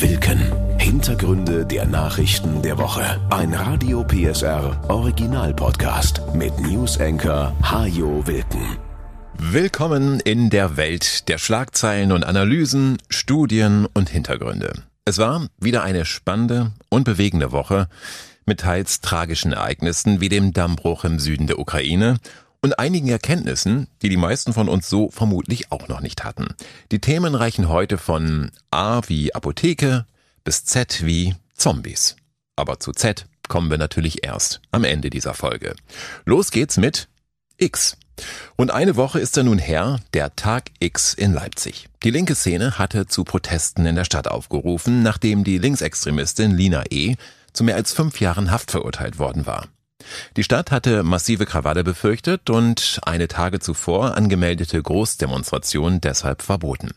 Wilken. Hintergründe der Nachrichten der Woche. Ein Radio PSR Original Podcast mit News Hajo Wilken. Willkommen in der Welt der Schlagzeilen und Analysen, Studien und Hintergründe. Es war wieder eine spannende und bewegende Woche mit teils tragischen Ereignissen wie dem Dammbruch im Süden der Ukraine und einigen Erkenntnissen, die die meisten von uns so vermutlich auch noch nicht hatten. Die Themen reichen heute von A wie Apotheke bis Z wie Zombies. Aber zu Z kommen wir natürlich erst am Ende dieser Folge. Los geht's mit X. Und eine Woche ist er nun her, der Tag X in Leipzig. Die linke Szene hatte zu Protesten in der Stadt aufgerufen, nachdem die Linksextremistin Lina E. zu mehr als fünf Jahren Haft verurteilt worden war. Die Stadt hatte massive Krawalle befürchtet und eine Tage zuvor angemeldete Großdemonstration deshalb verboten.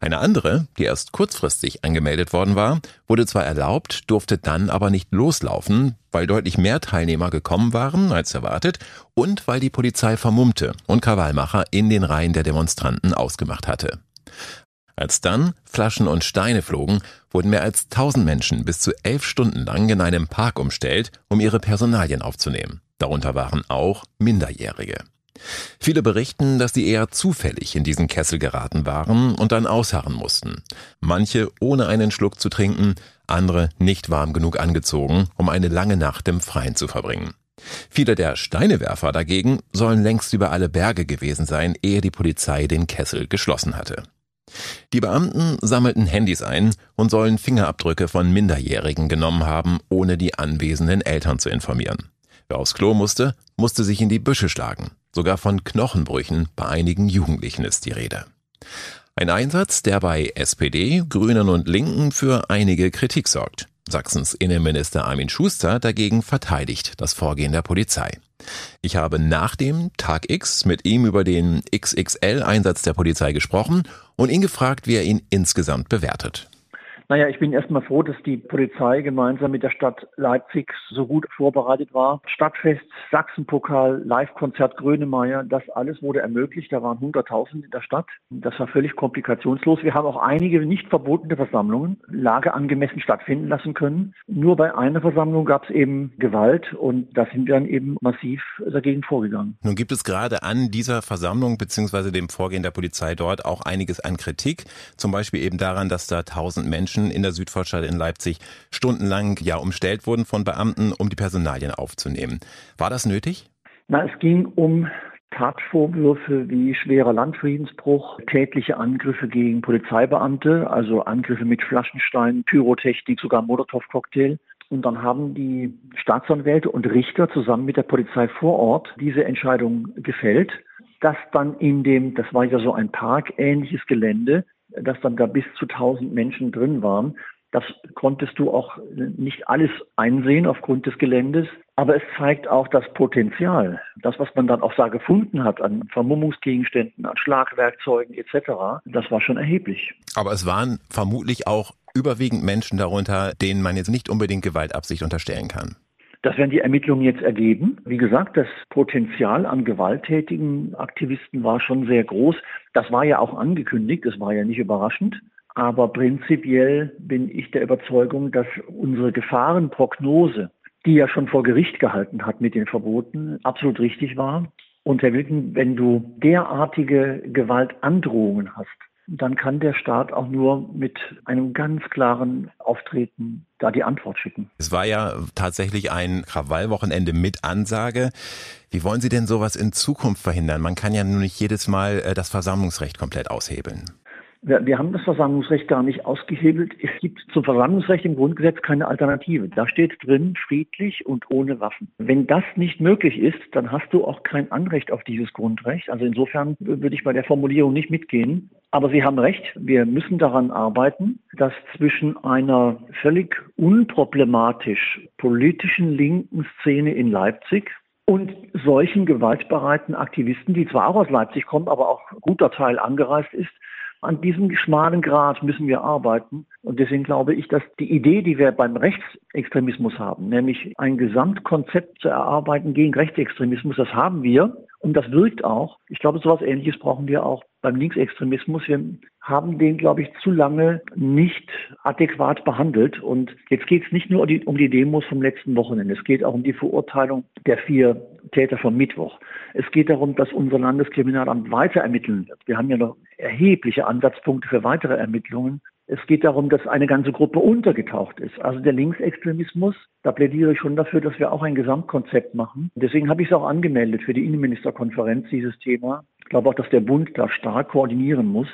Eine andere, die erst kurzfristig angemeldet worden war, wurde zwar erlaubt, durfte dann aber nicht loslaufen, weil deutlich mehr Teilnehmer gekommen waren als erwartet und weil die Polizei vermummte und Krawallmacher in den Reihen der Demonstranten ausgemacht hatte. Als dann Flaschen und Steine flogen, wurden mehr als 1000 Menschen bis zu elf Stunden lang in einem Park umstellt, um ihre Personalien aufzunehmen. Darunter waren auch Minderjährige. Viele berichten, dass sie eher zufällig in diesen Kessel geraten waren und dann ausharren mussten. Manche ohne einen Schluck zu trinken, andere nicht warm genug angezogen, um eine lange Nacht im Freien zu verbringen. Viele der Steinewerfer dagegen sollen längst über alle Berge gewesen sein, ehe die Polizei den Kessel geschlossen hatte. Die Beamten sammelten Handys ein und sollen Fingerabdrücke von Minderjährigen genommen haben, ohne die anwesenden Eltern zu informieren. Wer aufs Klo musste, musste sich in die Büsche schlagen. Sogar von Knochenbrüchen bei einigen Jugendlichen ist die Rede. Ein Einsatz, der bei SPD, Grünen und Linken für einige Kritik sorgt. Sachsens Innenminister Armin Schuster dagegen verteidigt das Vorgehen der Polizei. Ich habe nach dem Tag X mit ihm über den XXL-Einsatz der Polizei gesprochen und ihn gefragt, wie er ihn insgesamt bewertet. Naja, ich bin erstmal froh, dass die Polizei gemeinsam mit der Stadt Leipzig so gut vorbereitet war. Stadtfest, Sachsenpokal, Live-Konzert Grönemeyer, das alles wurde ermöglicht. Da waren 100.000 in der Stadt. Das war völlig komplikationslos. Wir haben auch einige nicht verbotene Versammlungen lageangemessen stattfinden lassen können. Nur bei einer Versammlung gab es eben Gewalt und da sind wir dann eben massiv dagegen vorgegangen. Nun gibt es gerade an dieser Versammlung beziehungsweise dem Vorgehen der Polizei dort auch einiges an Kritik. Zum Beispiel eben daran, dass da tausend Menschen Menschen in der Südvorstadt in Leipzig stundenlang ja umstellt wurden von Beamten, um die Personalien aufzunehmen. War das nötig? Na, es ging um Tatvorwürfe wie schwerer Landfriedensbruch, tätliche Angriffe gegen Polizeibeamte, also Angriffe mit Flaschensteinen, Pyrotechnik, sogar Molotow-Cocktail. Und dann haben die Staatsanwälte und Richter zusammen mit der Polizei vor Ort diese Entscheidung gefällt, dass dann in dem, das war ja so ein parkähnliches Gelände, dass dann da bis zu 1000 Menschen drin waren. Das konntest du auch nicht alles einsehen aufgrund des Geländes, aber es zeigt auch das Potenzial. Das, was man dann auch da gefunden hat an Vermummungsgegenständen, an Schlagwerkzeugen etc., das war schon erheblich. Aber es waren vermutlich auch überwiegend Menschen darunter, denen man jetzt nicht unbedingt Gewaltabsicht unterstellen kann. Das werden die Ermittlungen jetzt ergeben. Wie gesagt, das Potenzial an gewalttätigen Aktivisten war schon sehr groß. Das war ja auch angekündigt, das war ja nicht überraschend. Aber prinzipiell bin ich der Überzeugung, dass unsere Gefahrenprognose, die ja schon vor Gericht gehalten hat mit den Verboten, absolut richtig war. Und Herr Wilken, wenn du derartige Gewaltandrohungen hast, dann kann der Staat auch nur mit einem ganz klaren Auftreten da die Antwort schicken. Es war ja tatsächlich ein Krawallwochenende mit Ansage. Wie wollen Sie denn sowas in Zukunft verhindern? Man kann ja nur nicht jedes Mal äh, das Versammlungsrecht komplett aushebeln. Wir, wir, haben das Versammlungsrecht gar nicht ausgehebelt. Es gibt zum Versammlungsrecht im Grundgesetz keine Alternative. Da steht drin, friedlich und ohne Waffen. Wenn das nicht möglich ist, dann hast du auch kein Anrecht auf dieses Grundrecht. Also insofern würde ich bei der Formulierung nicht mitgehen. Aber Sie haben recht, wir müssen daran arbeiten, dass zwischen einer völlig unproblematisch politischen linken Szene in Leipzig und solchen gewaltbereiten Aktivisten, die zwar auch aus Leipzig kommen, aber auch guter Teil angereist ist, an diesem schmalen Grad müssen wir arbeiten. Und deswegen glaube ich, dass die Idee, die wir beim Rechtsextremismus haben, nämlich ein Gesamtkonzept zu erarbeiten gegen Rechtsextremismus, das haben wir. Und das wirkt auch. Ich glaube, sowas Ähnliches brauchen wir auch beim Linksextremismus. Wir haben den, glaube ich, zu lange nicht adäquat behandelt. Und jetzt geht es nicht nur um die Demos vom letzten Wochenende. Es geht auch um die Verurteilung der vier Täter vom Mittwoch. Es geht darum, dass unser Landeskriminalamt weiter ermitteln wird. Wir haben ja noch erhebliche Ansatzpunkte für weitere Ermittlungen. Es geht darum, dass eine ganze Gruppe untergetaucht ist. Also der Linksextremismus, da plädiere ich schon dafür, dass wir auch ein Gesamtkonzept machen. Deswegen habe ich es auch angemeldet für die Innenministerkonferenz, dieses Thema. Ich glaube auch, dass der Bund da stark koordinieren muss.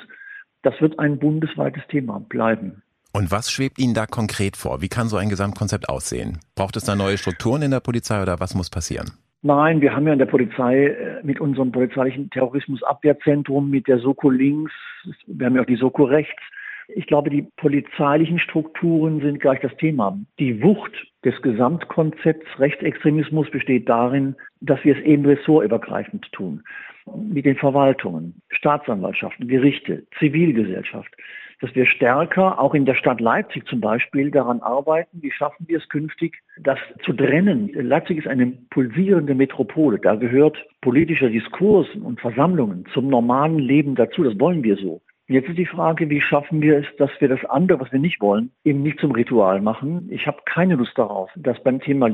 Das wird ein bundesweites Thema bleiben. Und was schwebt Ihnen da konkret vor? Wie kann so ein Gesamtkonzept aussehen? Braucht es da neue Strukturen in der Polizei oder was muss passieren? Nein, wir haben ja in der Polizei äh, mit unserem polizeilichen Terrorismusabwehrzentrum, mit der Soko links, wir haben ja auch die Soko rechts, ich glaube, die polizeilichen Strukturen sind gleich das Thema. Die Wucht des Gesamtkonzepts Rechtsextremismus besteht darin, dass wir es eben ressortübergreifend tun. Mit den Verwaltungen, Staatsanwaltschaften, Gerichte, Zivilgesellschaft. Dass wir stärker, auch in der Stadt Leipzig zum Beispiel, daran arbeiten, wie schaffen wir es künftig, das zu trennen. Leipzig ist eine pulsierende Metropole. Da gehört politischer Diskurs und Versammlungen zum normalen Leben dazu. Das wollen wir so. Jetzt ist die Frage, wie schaffen wir es, dass wir das andere, was wir nicht wollen, eben nicht zum Ritual machen. Ich habe keine Lust darauf, dass beim Thema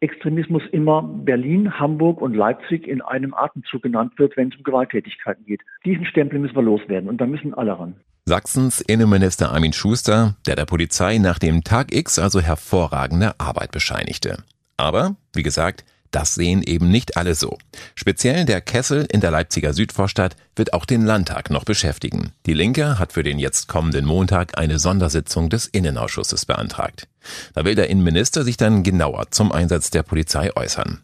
Linksextremismus immer Berlin, Hamburg und Leipzig in einem Atemzug genannt wird, wenn es um Gewalttätigkeiten geht. Diesen Stempel müssen wir loswerden und da müssen alle ran. Sachsens Innenminister Armin Schuster, der der Polizei nach dem Tag X also hervorragende Arbeit bescheinigte. Aber, wie gesagt, das sehen eben nicht alle so. Speziell der Kessel in der Leipziger Südvorstadt wird auch den Landtag noch beschäftigen. Die Linke hat für den jetzt kommenden Montag eine Sondersitzung des Innenausschusses beantragt. Da will der Innenminister sich dann genauer zum Einsatz der Polizei äußern.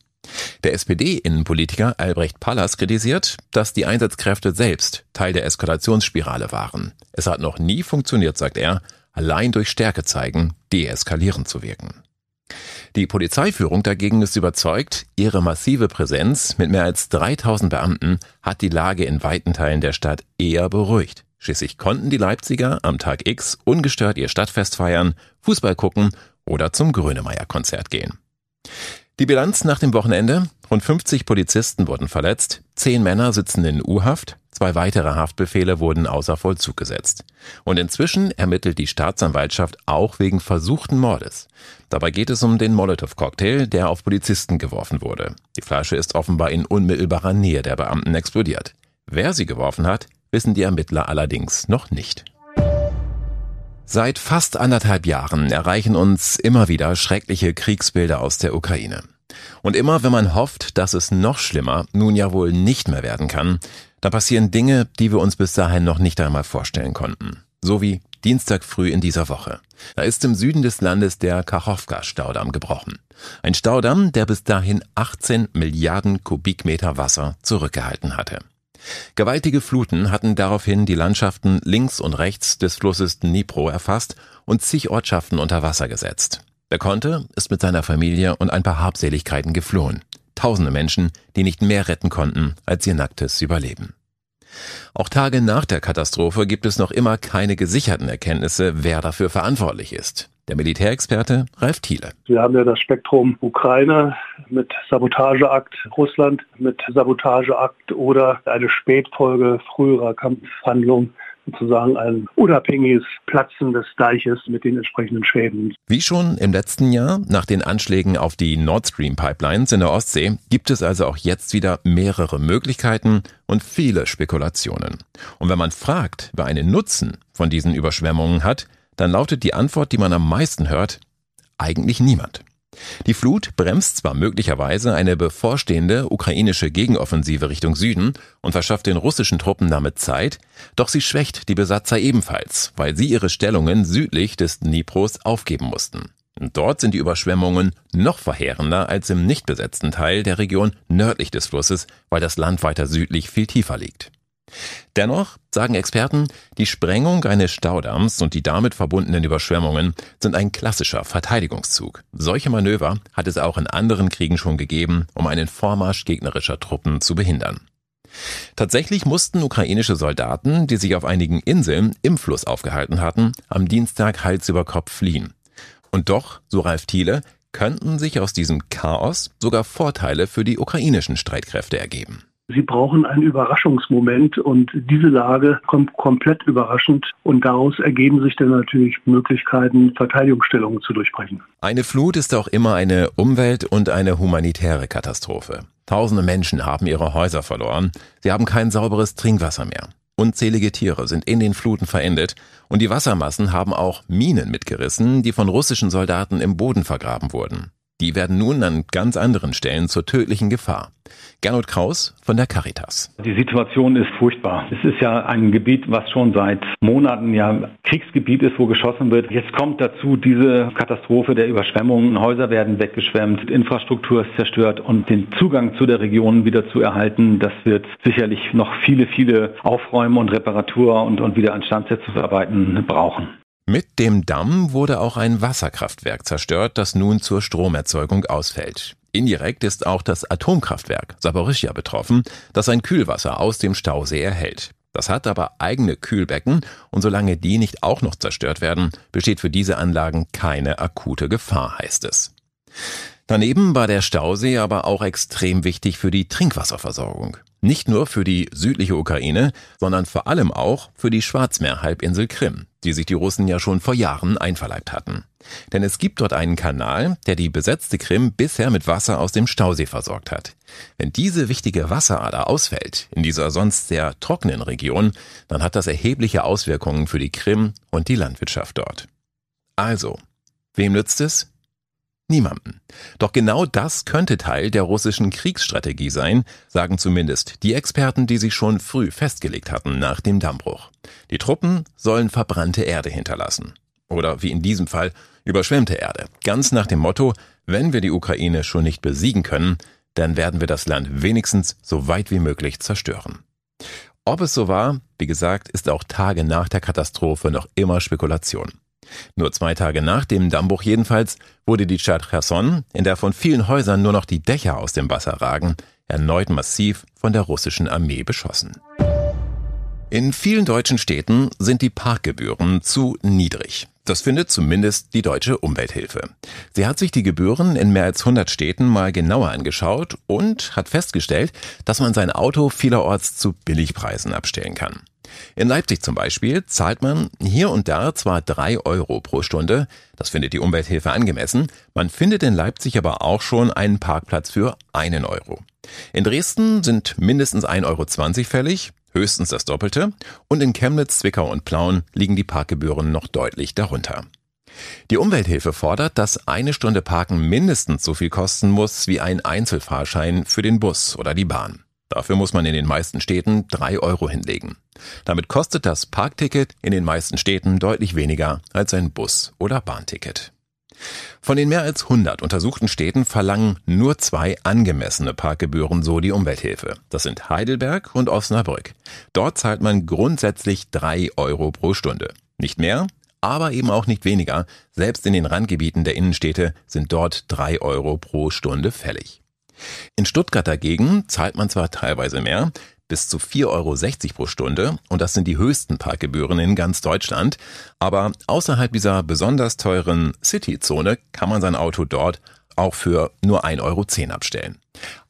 Der SPD-Innenpolitiker Albrecht Pallas kritisiert, dass die Einsatzkräfte selbst Teil der Eskalationsspirale waren. Es hat noch nie funktioniert, sagt er, allein durch Stärke zeigen, deeskalierend zu wirken. Die Polizeiführung dagegen ist überzeugt, ihre massive Präsenz mit mehr als 3000 Beamten hat die Lage in weiten Teilen der Stadt eher beruhigt. Schließlich konnten die Leipziger am Tag X ungestört ihr Stadtfest feiern, Fußball gucken oder zum Grönemeyer-Konzert gehen. Die Bilanz nach dem Wochenende? Rund 50 Polizisten wurden verletzt, zehn Männer sitzen in U-Haft, Zwei weitere Haftbefehle wurden außer Vollzug gesetzt. Und inzwischen ermittelt die Staatsanwaltschaft auch wegen versuchten Mordes. Dabei geht es um den Molotow-Cocktail, der auf Polizisten geworfen wurde. Die Flasche ist offenbar in unmittelbarer Nähe der Beamten explodiert. Wer sie geworfen hat, wissen die Ermittler allerdings noch nicht. Seit fast anderthalb Jahren erreichen uns immer wieder schreckliche Kriegsbilder aus der Ukraine. Und immer wenn man hofft, dass es noch schlimmer nun ja wohl nicht mehr werden kann, da passieren Dinge, die wir uns bis dahin noch nicht einmal vorstellen konnten. So wie Dienstag früh in dieser Woche. Da ist im Süden des Landes der Kachowka-Staudamm gebrochen. Ein Staudamm, der bis dahin 18 Milliarden Kubikmeter Wasser zurückgehalten hatte. Gewaltige Fluten hatten daraufhin die Landschaften links und rechts des Flusses Dnipro erfasst und zig Ortschaften unter Wasser gesetzt. Wer konnte, ist mit seiner Familie und ein paar Habseligkeiten geflohen. Tausende Menschen, die nicht mehr retten konnten als ihr nacktes Überleben. Auch Tage nach der Katastrophe gibt es noch immer keine gesicherten Erkenntnisse, wer dafür verantwortlich ist. Der Militärexperte Ralf Thiele. Wir haben ja das Spektrum Ukraine mit Sabotageakt, Russland mit Sabotageakt oder eine Spätfolge früherer Kampfhandlungen sozusagen ein unabhängiges Platzen des Deiches mit den entsprechenden Schäden. Wie schon im letzten Jahr, nach den Anschlägen auf die Nord Stream Pipelines in der Ostsee, gibt es also auch jetzt wieder mehrere Möglichkeiten und viele Spekulationen. Und wenn man fragt, wer einen Nutzen von diesen Überschwemmungen hat, dann lautet die Antwort, die man am meisten hört, eigentlich niemand. Die Flut bremst zwar möglicherweise eine bevorstehende ukrainische Gegenoffensive Richtung Süden und verschafft den russischen Truppen damit Zeit, doch sie schwächt die Besatzer ebenfalls, weil sie ihre Stellungen südlich des Dnipros aufgeben mussten. Dort sind die Überschwemmungen noch verheerender als im nicht besetzten Teil der Region nördlich des Flusses, weil das Land weiter südlich viel tiefer liegt. Dennoch, sagen Experten, die Sprengung eines Staudamms und die damit verbundenen Überschwemmungen sind ein klassischer Verteidigungszug. Solche Manöver hat es auch in anderen Kriegen schon gegeben, um einen Vormarsch gegnerischer Truppen zu behindern. Tatsächlich mussten ukrainische Soldaten, die sich auf einigen Inseln im Fluss aufgehalten hatten, am Dienstag Hals über Kopf fliehen. Und doch, so Ralf Thiele, könnten sich aus diesem Chaos sogar Vorteile für die ukrainischen Streitkräfte ergeben. Sie brauchen einen Überraschungsmoment und diese Lage kommt komplett überraschend und daraus ergeben sich dann natürlich Möglichkeiten, Verteidigungsstellungen zu durchbrechen. Eine Flut ist auch immer eine Umwelt- und eine humanitäre Katastrophe. Tausende Menschen haben ihre Häuser verloren, sie haben kein sauberes Trinkwasser mehr. Unzählige Tiere sind in den Fluten verendet und die Wassermassen haben auch Minen mitgerissen, die von russischen Soldaten im Boden vergraben wurden. Die werden nun an ganz anderen Stellen zur tödlichen Gefahr. Gernot Kraus von der Caritas. Die Situation ist furchtbar. Es ist ja ein Gebiet, was schon seit Monaten ja Kriegsgebiet ist, wo geschossen wird. Jetzt kommt dazu diese Katastrophe der Überschwemmungen. Häuser werden weggeschwemmt, Infrastruktur ist zerstört und den Zugang zu der Region wieder zu erhalten, das wird sicherlich noch viele, viele Aufräumen und Reparatur und, und Wiederinstandsetzungsarbeiten brauchen. Mit dem Damm wurde auch ein Wasserkraftwerk zerstört, das nun zur Stromerzeugung ausfällt. Indirekt ist auch das Atomkraftwerk Saporischja betroffen, das sein Kühlwasser aus dem Stausee erhält. Das hat aber eigene Kühlbecken und solange die nicht auch noch zerstört werden, besteht für diese Anlagen keine akute Gefahr, heißt es. Daneben war der Stausee aber auch extrem wichtig für die Trinkwasserversorgung. Nicht nur für die südliche Ukraine, sondern vor allem auch für die Schwarzmeerhalbinsel Krim, die sich die Russen ja schon vor Jahren einverleibt hatten. Denn es gibt dort einen Kanal, der die besetzte Krim bisher mit Wasser aus dem Stausee versorgt hat. Wenn diese wichtige Wasserader ausfällt, in dieser sonst sehr trockenen Region, dann hat das erhebliche Auswirkungen für die Krim und die Landwirtschaft dort. Also, wem nützt es? Niemanden. Doch genau das könnte Teil der russischen Kriegsstrategie sein, sagen zumindest die Experten, die sich schon früh festgelegt hatten nach dem Dammbruch. Die Truppen sollen verbrannte Erde hinterlassen. Oder wie in diesem Fall überschwemmte Erde. Ganz nach dem Motto, wenn wir die Ukraine schon nicht besiegen können, dann werden wir das Land wenigstens so weit wie möglich zerstören. Ob es so war, wie gesagt, ist auch Tage nach der Katastrophe noch immer Spekulation. Nur zwei Tage nach dem Dammbruch jedenfalls wurde die Stadt Cherson, in der von vielen Häusern nur noch die Dächer aus dem Wasser ragen, erneut massiv von der russischen Armee beschossen. In vielen deutschen Städten sind die Parkgebühren zu niedrig. Das findet zumindest die deutsche Umwelthilfe. Sie hat sich die Gebühren in mehr als 100 Städten mal genauer angeschaut und hat festgestellt, dass man sein Auto vielerorts zu Billigpreisen abstellen kann. In Leipzig zum Beispiel zahlt man hier und da zwar drei Euro pro Stunde, das findet die Umwelthilfe angemessen, man findet in Leipzig aber auch schon einen Parkplatz für einen Euro. In Dresden sind mindestens 1,20 Euro fällig, höchstens das Doppelte, und in Chemnitz, Zwickau und Plauen liegen die Parkgebühren noch deutlich darunter. Die Umwelthilfe fordert, dass eine Stunde Parken mindestens so viel kosten muss wie ein Einzelfahrschein für den Bus oder die Bahn. Dafür muss man in den meisten Städten drei Euro hinlegen. Damit kostet das Parkticket in den meisten Städten deutlich weniger als ein Bus- oder Bahnticket. Von den mehr als 100 untersuchten Städten verlangen nur zwei angemessene Parkgebühren, so die Umwelthilfe. Das sind Heidelberg und Osnabrück. Dort zahlt man grundsätzlich drei Euro pro Stunde. Nicht mehr, aber eben auch nicht weniger. Selbst in den Randgebieten der Innenstädte sind dort drei Euro pro Stunde fällig. In Stuttgart dagegen zahlt man zwar teilweise mehr, bis zu 4,60 Euro pro Stunde und das sind die höchsten Parkgebühren in ganz Deutschland, aber außerhalb dieser besonders teuren City-Zone kann man sein Auto dort auch für nur 1,10 Euro abstellen.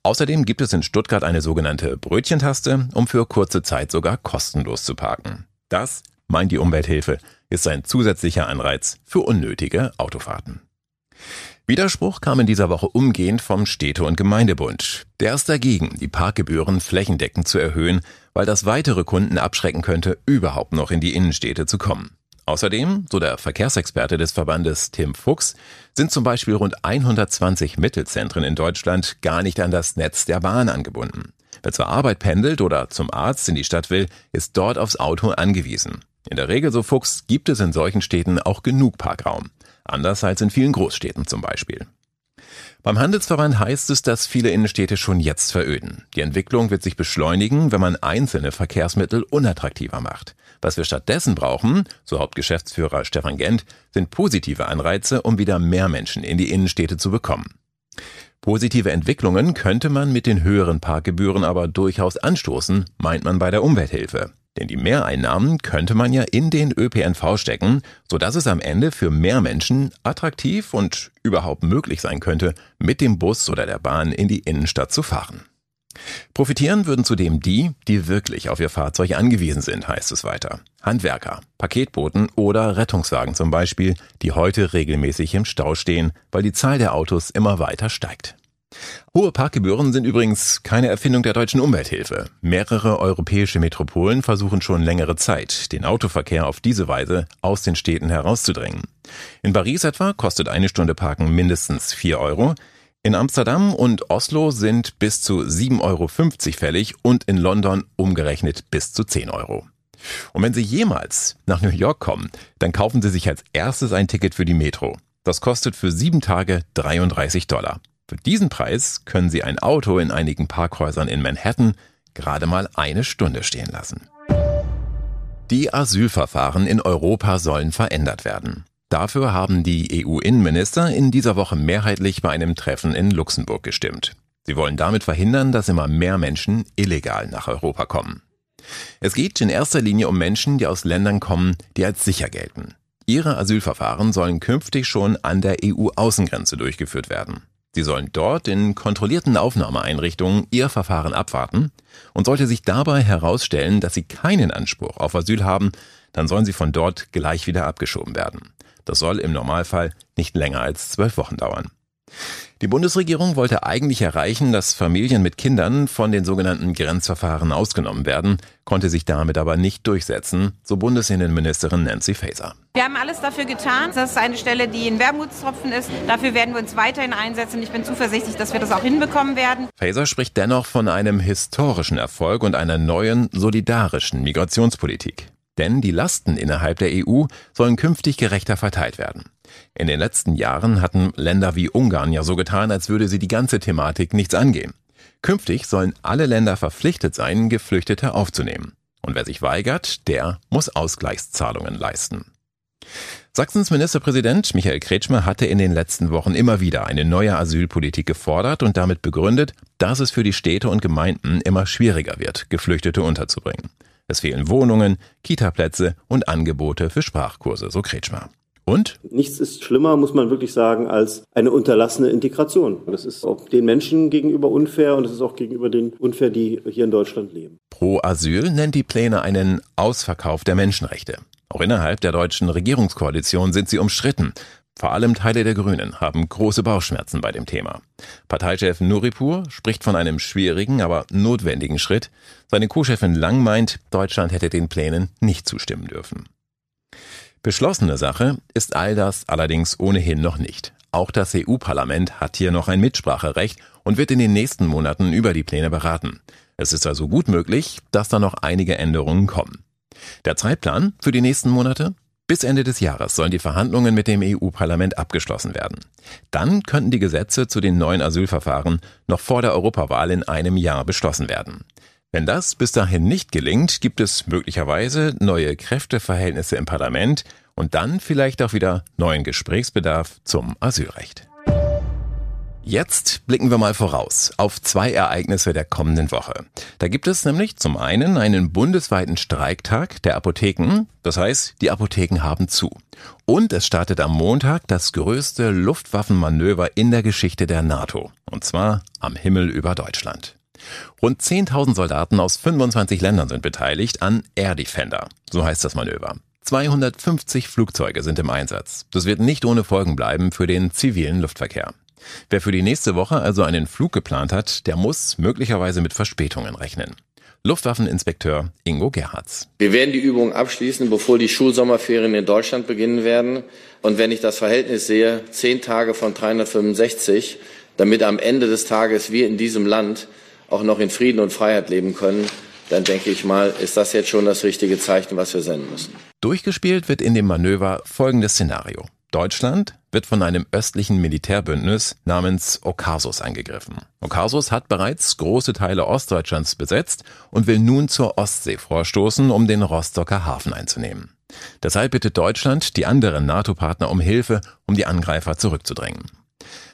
Außerdem gibt es in Stuttgart eine sogenannte Brötchentaste, um für kurze Zeit sogar kostenlos zu parken. Das, meint die Umwelthilfe, ist ein zusätzlicher Anreiz für unnötige Autofahrten. Widerspruch kam in dieser Woche umgehend vom Städte- und Gemeindebund. Der ist dagegen, die Parkgebühren flächendeckend zu erhöhen, weil das weitere Kunden abschrecken könnte, überhaupt noch in die Innenstädte zu kommen. Außerdem, so der Verkehrsexperte des Verbandes Tim Fuchs, sind zum Beispiel rund 120 Mittelzentren in Deutschland gar nicht an das Netz der Bahn angebunden. Wer zur Arbeit pendelt oder zum Arzt in die Stadt will, ist dort aufs Auto angewiesen. In der Regel, so Fuchs, gibt es in solchen Städten auch genug Parkraum. Anders als in vielen Großstädten zum Beispiel. Beim Handelsverband heißt es, dass viele Innenstädte schon jetzt veröden. Die Entwicklung wird sich beschleunigen, wenn man einzelne Verkehrsmittel unattraktiver macht. Was wir stattdessen brauchen, so Hauptgeschäftsführer Stefan Gent, sind positive Anreize, um wieder mehr Menschen in die Innenstädte zu bekommen. Positive Entwicklungen könnte man mit den höheren Parkgebühren aber durchaus anstoßen, meint man bei der Umwelthilfe. Denn die Mehreinnahmen könnte man ja in den ÖPNV stecken, sodass es am Ende für mehr Menschen attraktiv und überhaupt möglich sein könnte, mit dem Bus oder der Bahn in die Innenstadt zu fahren. Profitieren würden zudem die, die wirklich auf ihr Fahrzeug angewiesen sind, heißt es weiter. Handwerker, Paketboten oder Rettungswagen zum Beispiel, die heute regelmäßig im Stau stehen, weil die Zahl der Autos immer weiter steigt. Hohe Parkgebühren sind übrigens keine Erfindung der deutschen Umwelthilfe. Mehrere europäische Metropolen versuchen schon längere Zeit, den Autoverkehr auf diese Weise aus den Städten herauszudrängen. In Paris etwa kostet eine Stunde Parken mindestens 4 Euro. In Amsterdam und Oslo sind bis zu 7,50 Euro fällig und in London umgerechnet bis zu 10 Euro. Und wenn Sie jemals nach New York kommen, dann kaufen Sie sich als erstes ein Ticket für die Metro. Das kostet für sieben Tage 33 Dollar. Für diesen Preis können Sie ein Auto in einigen Parkhäusern in Manhattan gerade mal eine Stunde stehen lassen. Die Asylverfahren in Europa sollen verändert werden. Dafür haben die EU-Innenminister in dieser Woche mehrheitlich bei einem Treffen in Luxemburg gestimmt. Sie wollen damit verhindern, dass immer mehr Menschen illegal nach Europa kommen. Es geht in erster Linie um Menschen, die aus Ländern kommen, die als sicher gelten. Ihre Asylverfahren sollen künftig schon an der EU-Außengrenze durchgeführt werden. Sie sollen dort in kontrollierten Aufnahmeeinrichtungen ihr Verfahren abwarten und sollte sich dabei herausstellen, dass sie keinen Anspruch auf Asyl haben, dann sollen sie von dort gleich wieder abgeschoben werden. Das soll im Normalfall nicht länger als zwölf Wochen dauern. Die Bundesregierung wollte eigentlich erreichen, dass Familien mit Kindern von den sogenannten Grenzverfahren ausgenommen werden, konnte sich damit aber nicht durchsetzen, so Bundesinnenministerin Nancy Faeser. Wir haben alles dafür getan. Das ist eine Stelle, die ein Wermutstropfen ist. Dafür werden wir uns weiterhin einsetzen. Ich bin zuversichtlich, dass wir das auch hinbekommen werden. Faeser spricht dennoch von einem historischen Erfolg und einer neuen, solidarischen Migrationspolitik. Denn die Lasten innerhalb der EU sollen künftig gerechter verteilt werden. In den letzten Jahren hatten Länder wie Ungarn ja so getan, als würde sie die ganze Thematik nichts angehen. Künftig sollen alle Länder verpflichtet sein, Geflüchtete aufzunehmen. Und wer sich weigert, der muss Ausgleichszahlungen leisten. Sachsens Ministerpräsident Michael Kretschmer hatte in den letzten Wochen immer wieder eine neue Asylpolitik gefordert und damit begründet, dass es für die Städte und Gemeinden immer schwieriger wird, Geflüchtete unterzubringen. Es fehlen Wohnungen, Kitaplätze und Angebote für Sprachkurse, so Kretschmer. Und? Nichts ist schlimmer, muss man wirklich sagen, als eine unterlassene Integration. Das ist auch den Menschen gegenüber unfair und es ist auch gegenüber den unfair, die hier in Deutschland leben. Pro Asyl nennt die Pläne einen Ausverkauf der Menschenrechte. Auch innerhalb der deutschen Regierungskoalition sind sie umstritten. Vor allem Teile der Grünen haben große Bauchschmerzen bei dem Thema. Parteichef Nuripur spricht von einem schwierigen, aber notwendigen Schritt. Seine Co-Chefin Lang meint, Deutschland hätte den Plänen nicht zustimmen dürfen. Beschlossene Sache ist all das allerdings ohnehin noch nicht. Auch das EU-Parlament hat hier noch ein Mitspracherecht und wird in den nächsten Monaten über die Pläne beraten. Es ist also gut möglich, dass da noch einige Änderungen kommen. Der Zeitplan für die nächsten Monate? Bis Ende des Jahres sollen die Verhandlungen mit dem EU-Parlament abgeschlossen werden. Dann könnten die Gesetze zu den neuen Asylverfahren noch vor der Europawahl in einem Jahr beschlossen werden. Wenn das bis dahin nicht gelingt, gibt es möglicherweise neue Kräfteverhältnisse im Parlament und dann vielleicht auch wieder neuen Gesprächsbedarf zum Asylrecht. Jetzt blicken wir mal voraus auf zwei Ereignisse der kommenden Woche. Da gibt es nämlich zum einen einen bundesweiten Streiktag der Apotheken, das heißt, die Apotheken haben zu. Und es startet am Montag das größte Luftwaffenmanöver in der Geschichte der NATO, und zwar am Himmel über Deutschland. Rund 10.000 Soldaten aus 25 Ländern sind beteiligt an Air Defender, so heißt das Manöver. 250 Flugzeuge sind im Einsatz. Das wird nicht ohne Folgen bleiben für den zivilen Luftverkehr. Wer für die nächste Woche also einen Flug geplant hat, der muss möglicherweise mit Verspätungen rechnen. Luftwaffeninspekteur Ingo Gerhards. Wir werden die Übung abschließen, bevor die Schulsommerferien in Deutschland beginnen werden. Und wenn ich das Verhältnis sehe, zehn Tage von 365, damit am Ende des Tages wir in diesem Land auch noch in Frieden und Freiheit leben können, dann denke ich mal, ist das jetzt schon das richtige Zeichen, was wir senden müssen. Durchgespielt wird in dem Manöver folgendes Szenario. Deutschland wird von einem östlichen Militärbündnis namens Okasus angegriffen. Okasus hat bereits große Teile Ostdeutschlands besetzt und will nun zur Ostsee vorstoßen, um den Rostocker Hafen einzunehmen. Deshalb bittet Deutschland die anderen NATO-Partner um Hilfe, um die Angreifer zurückzudrängen.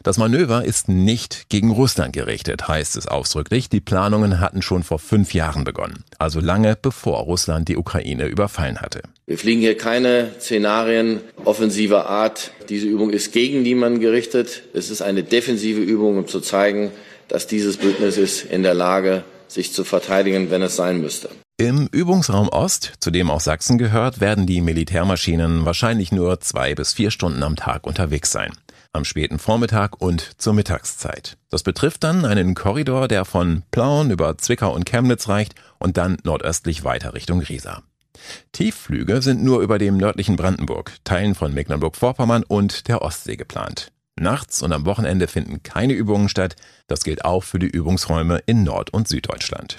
Das Manöver ist nicht gegen Russland gerichtet, heißt es ausdrücklich. Die Planungen hatten schon vor fünf Jahren begonnen, also lange bevor Russland die Ukraine überfallen hatte. Wir fliegen hier keine Szenarien offensiver Art. Diese Übung ist gegen niemanden gerichtet. Es ist eine defensive Übung, um zu zeigen, dass dieses Bündnis ist in der Lage, sich zu verteidigen, wenn es sein müsste. Im Übungsraum Ost, zu dem auch Sachsen gehört, werden die Militärmaschinen wahrscheinlich nur zwei bis vier Stunden am Tag unterwegs sein. Am späten Vormittag und zur Mittagszeit. Das betrifft dann einen Korridor, der von Plauen über Zwickau und Chemnitz reicht und dann nordöstlich weiter Richtung Riesa. Tiefflüge sind nur über dem nördlichen Brandenburg, Teilen von Mecklenburg-Vorpommern und der Ostsee geplant. Nachts und am Wochenende finden keine Übungen statt. Das gilt auch für die Übungsräume in Nord- und Süddeutschland.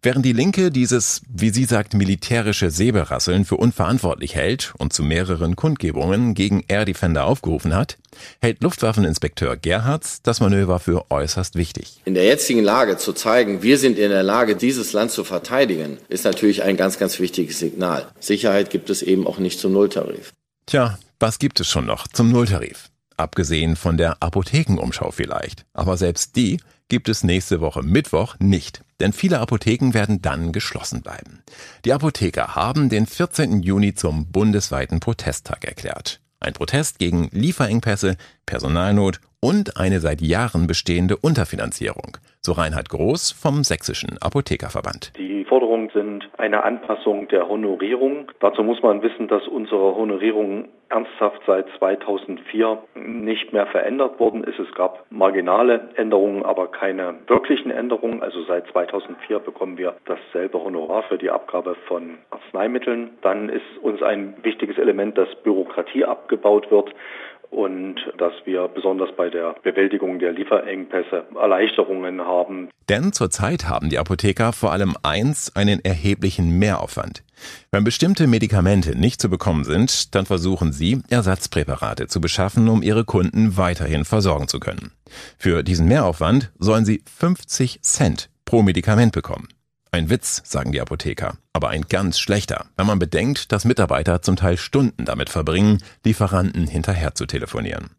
Während die Linke dieses, wie sie sagt, militärische Säbelrasseln für unverantwortlich hält und zu mehreren Kundgebungen gegen Air Defender aufgerufen hat, hält Luftwaffeninspekteur Gerhards das Manöver für äußerst wichtig. In der jetzigen Lage zu zeigen, wir sind in der Lage, dieses Land zu verteidigen, ist natürlich ein ganz, ganz wichtiges Signal. Sicherheit gibt es eben auch nicht zum Nulltarif. Tja, was gibt es schon noch zum Nulltarif? Abgesehen von der Apothekenumschau vielleicht. Aber selbst die gibt es nächste Woche Mittwoch nicht, denn viele Apotheken werden dann geschlossen bleiben. Die Apotheker haben den 14. Juni zum bundesweiten Protesttag erklärt. Ein Protest gegen Lieferengpässe, Personalnot und eine seit Jahren bestehende Unterfinanzierung, so Reinhard Groß vom Sächsischen Apothekerverband. Die Forderungen sind eine Anpassung der Honorierung. Dazu muss man wissen, dass unsere Honorierung ernsthaft seit 2004 nicht mehr verändert worden ist. Es gab marginale Änderungen, aber keine wirklichen Änderungen. Also seit 2004 bekommen wir dasselbe Honorar für die Abgabe von Arzneimitteln. Dann ist uns ein wichtiges Element, dass Bürokratie abgebaut wird und dass wir besonders bei der Bewältigung der Lieferengpässe Erleichterungen haben. Denn zurzeit haben die Apotheker vor allem eins, einen erheblichen Mehraufwand. Wenn bestimmte Medikamente nicht zu bekommen sind, dann versuchen sie, Ersatzpräparate zu beschaffen, um ihre Kunden weiterhin versorgen zu können. Für diesen Mehraufwand sollen sie 50 Cent pro Medikament bekommen. Ein Witz, sagen die Apotheker, aber ein ganz schlechter, wenn man bedenkt, dass Mitarbeiter zum Teil Stunden damit verbringen, Lieferanten hinterher zu telefonieren.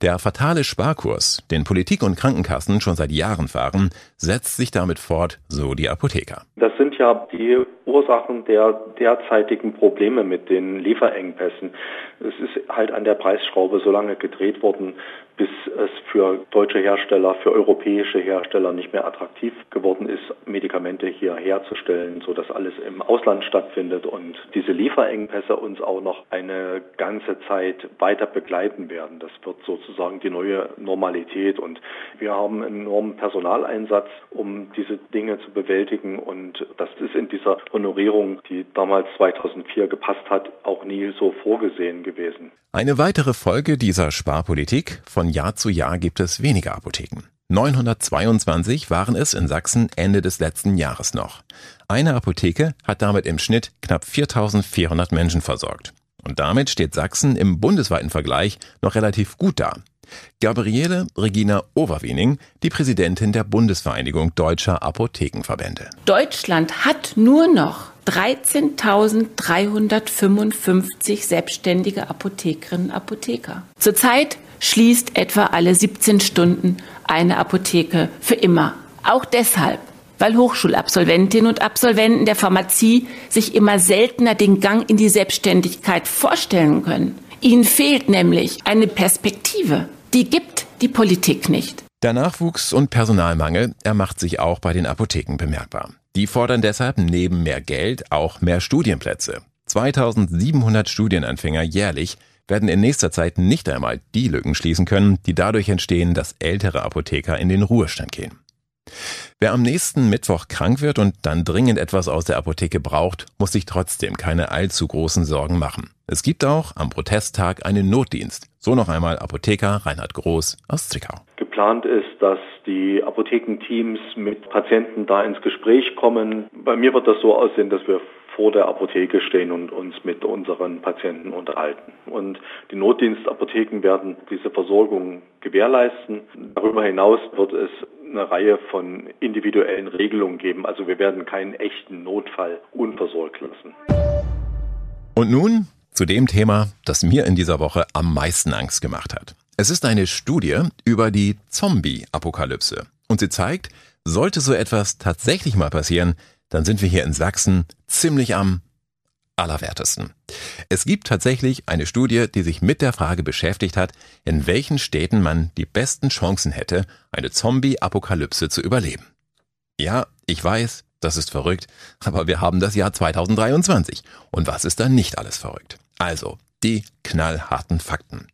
Der fatale Sparkurs, den Politik und Krankenkassen schon seit Jahren fahren, setzt sich damit fort, so die Apotheker. Das sind ja die Ursachen der derzeitigen Probleme mit den Lieferengpässen. Es ist halt an der Preisschraube so lange gedreht worden, bis es für deutsche Hersteller, für europäische Hersteller nicht mehr attraktiv geworden ist, Medikamente hier herzustellen, so dass alles im Ausland stattfindet und diese Lieferengpässe uns auch noch eine ganze Zeit weiter begleiten werden. Das wird sozusagen die neue Normalität und wir haben einen enormen Personaleinsatz, um diese Dinge zu bewältigen und das ist in dieser Honorierung, die damals 2004 gepasst hat, auch nie so vorgesehen gewesen. Eine weitere Folge dieser Sparpolitik, von Jahr zu Jahr gibt es weniger Apotheken. 922 waren es in Sachsen Ende des letzten Jahres noch. Eine Apotheke hat damit im Schnitt knapp 4400 Menschen versorgt. Und damit steht Sachsen im bundesweiten Vergleich noch relativ gut da. Gabriele Regina Overwiening, die Präsidentin der Bundesvereinigung Deutscher Apothekenverbände. Deutschland hat nur noch 13.355 selbstständige Apothekerinnen und Apotheker. Zurzeit schließt etwa alle 17 Stunden eine Apotheke für immer. Auch deshalb, weil Hochschulabsolventinnen und Absolventen der Pharmazie sich immer seltener den Gang in die Selbstständigkeit vorstellen können. Ihnen fehlt nämlich eine Perspektive. Die gibt die Politik nicht. Der Nachwuchs und Personalmangel, er macht sich auch bei den Apotheken bemerkbar. Die fordern deshalb neben mehr Geld auch mehr Studienplätze. 2700 Studienanfänger jährlich werden in nächster Zeit nicht einmal die Lücken schließen können, die dadurch entstehen, dass ältere Apotheker in den Ruhestand gehen. Wer am nächsten Mittwoch krank wird und dann dringend etwas aus der Apotheke braucht, muss sich trotzdem keine allzu großen Sorgen machen. Es gibt auch am Protesttag einen Notdienst. So noch einmal Apotheker Reinhard Groß aus Zwickau. Geplant ist, dass die Apothekenteams mit Patienten da ins Gespräch kommen. Bei mir wird das so aussehen, dass wir vor der Apotheke stehen und uns mit unseren Patienten unterhalten. Und die Notdienstapotheken werden diese Versorgung gewährleisten. Darüber hinaus wird es eine Reihe von individuellen Regelungen geben. Also wir werden keinen echten Notfall unversorgt lassen. Und nun zu dem Thema, das mir in dieser Woche am meisten Angst gemacht hat. Es ist eine Studie über die Zombie-Apokalypse. Und sie zeigt, sollte so etwas tatsächlich mal passieren, dann sind wir hier in Sachsen ziemlich am Allerwertesten. Es gibt tatsächlich eine Studie, die sich mit der Frage beschäftigt hat, in welchen Städten man die besten Chancen hätte, eine Zombie-Apokalypse zu überleben. Ja, ich weiß, das ist verrückt, aber wir haben das Jahr 2023. Und was ist da nicht alles verrückt? Also, die knallharten Fakten.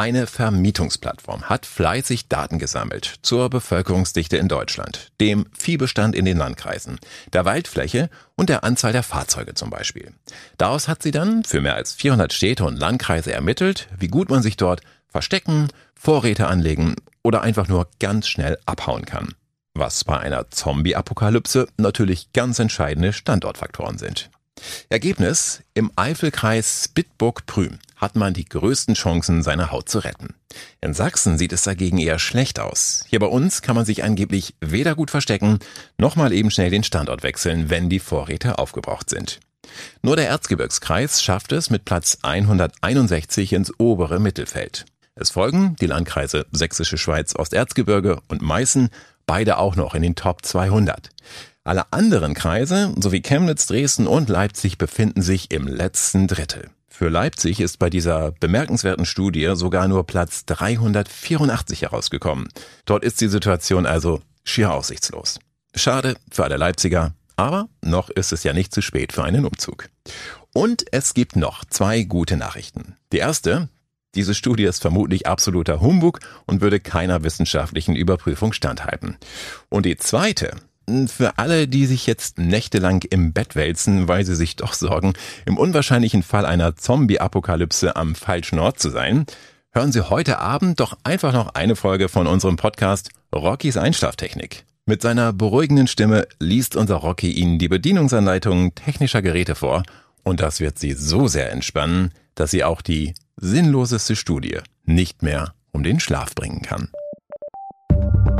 Eine Vermietungsplattform hat fleißig Daten gesammelt zur Bevölkerungsdichte in Deutschland, dem Viehbestand in den Landkreisen, der Waldfläche und der Anzahl der Fahrzeuge zum Beispiel. Daraus hat sie dann für mehr als 400 Städte und Landkreise ermittelt, wie gut man sich dort verstecken, Vorräte anlegen oder einfach nur ganz schnell abhauen kann. Was bei einer Zombie-Apokalypse natürlich ganz entscheidende Standortfaktoren sind. Ergebnis, im Eifelkreis Bitburg-Prüm hat man die größten Chancen, seine Haut zu retten. In Sachsen sieht es dagegen eher schlecht aus. Hier bei uns kann man sich angeblich weder gut verstecken, noch mal eben schnell den Standort wechseln, wenn die Vorräte aufgebraucht sind. Nur der Erzgebirgskreis schafft es mit Platz 161 ins obere Mittelfeld. Es folgen die Landkreise Sächsische Schweiz, Osterzgebirge und Meißen, beide auch noch in den Top 200. Alle anderen Kreise sowie Chemnitz, Dresden und Leipzig befinden sich im letzten Drittel. Für Leipzig ist bei dieser bemerkenswerten Studie sogar nur Platz 384 herausgekommen. Dort ist die Situation also schier aussichtslos. Schade für alle Leipziger, aber noch ist es ja nicht zu spät für einen Umzug. Und es gibt noch zwei gute Nachrichten. Die erste, diese Studie ist vermutlich absoluter Humbug und würde keiner wissenschaftlichen Überprüfung standhalten. Und die zweite, für alle, die sich jetzt nächtelang im Bett wälzen, weil sie sich doch sorgen, im unwahrscheinlichen Fall einer Zombie-Apokalypse am falschen Ort zu sein, hören Sie heute Abend doch einfach noch eine Folge von unserem Podcast Rockys Einschlaftechnik. Mit seiner beruhigenden Stimme liest unser Rocky Ihnen die Bedienungsanleitungen technischer Geräte vor und das wird Sie so sehr entspannen, dass Sie auch die sinnloseste Studie nicht mehr um den Schlaf bringen kann.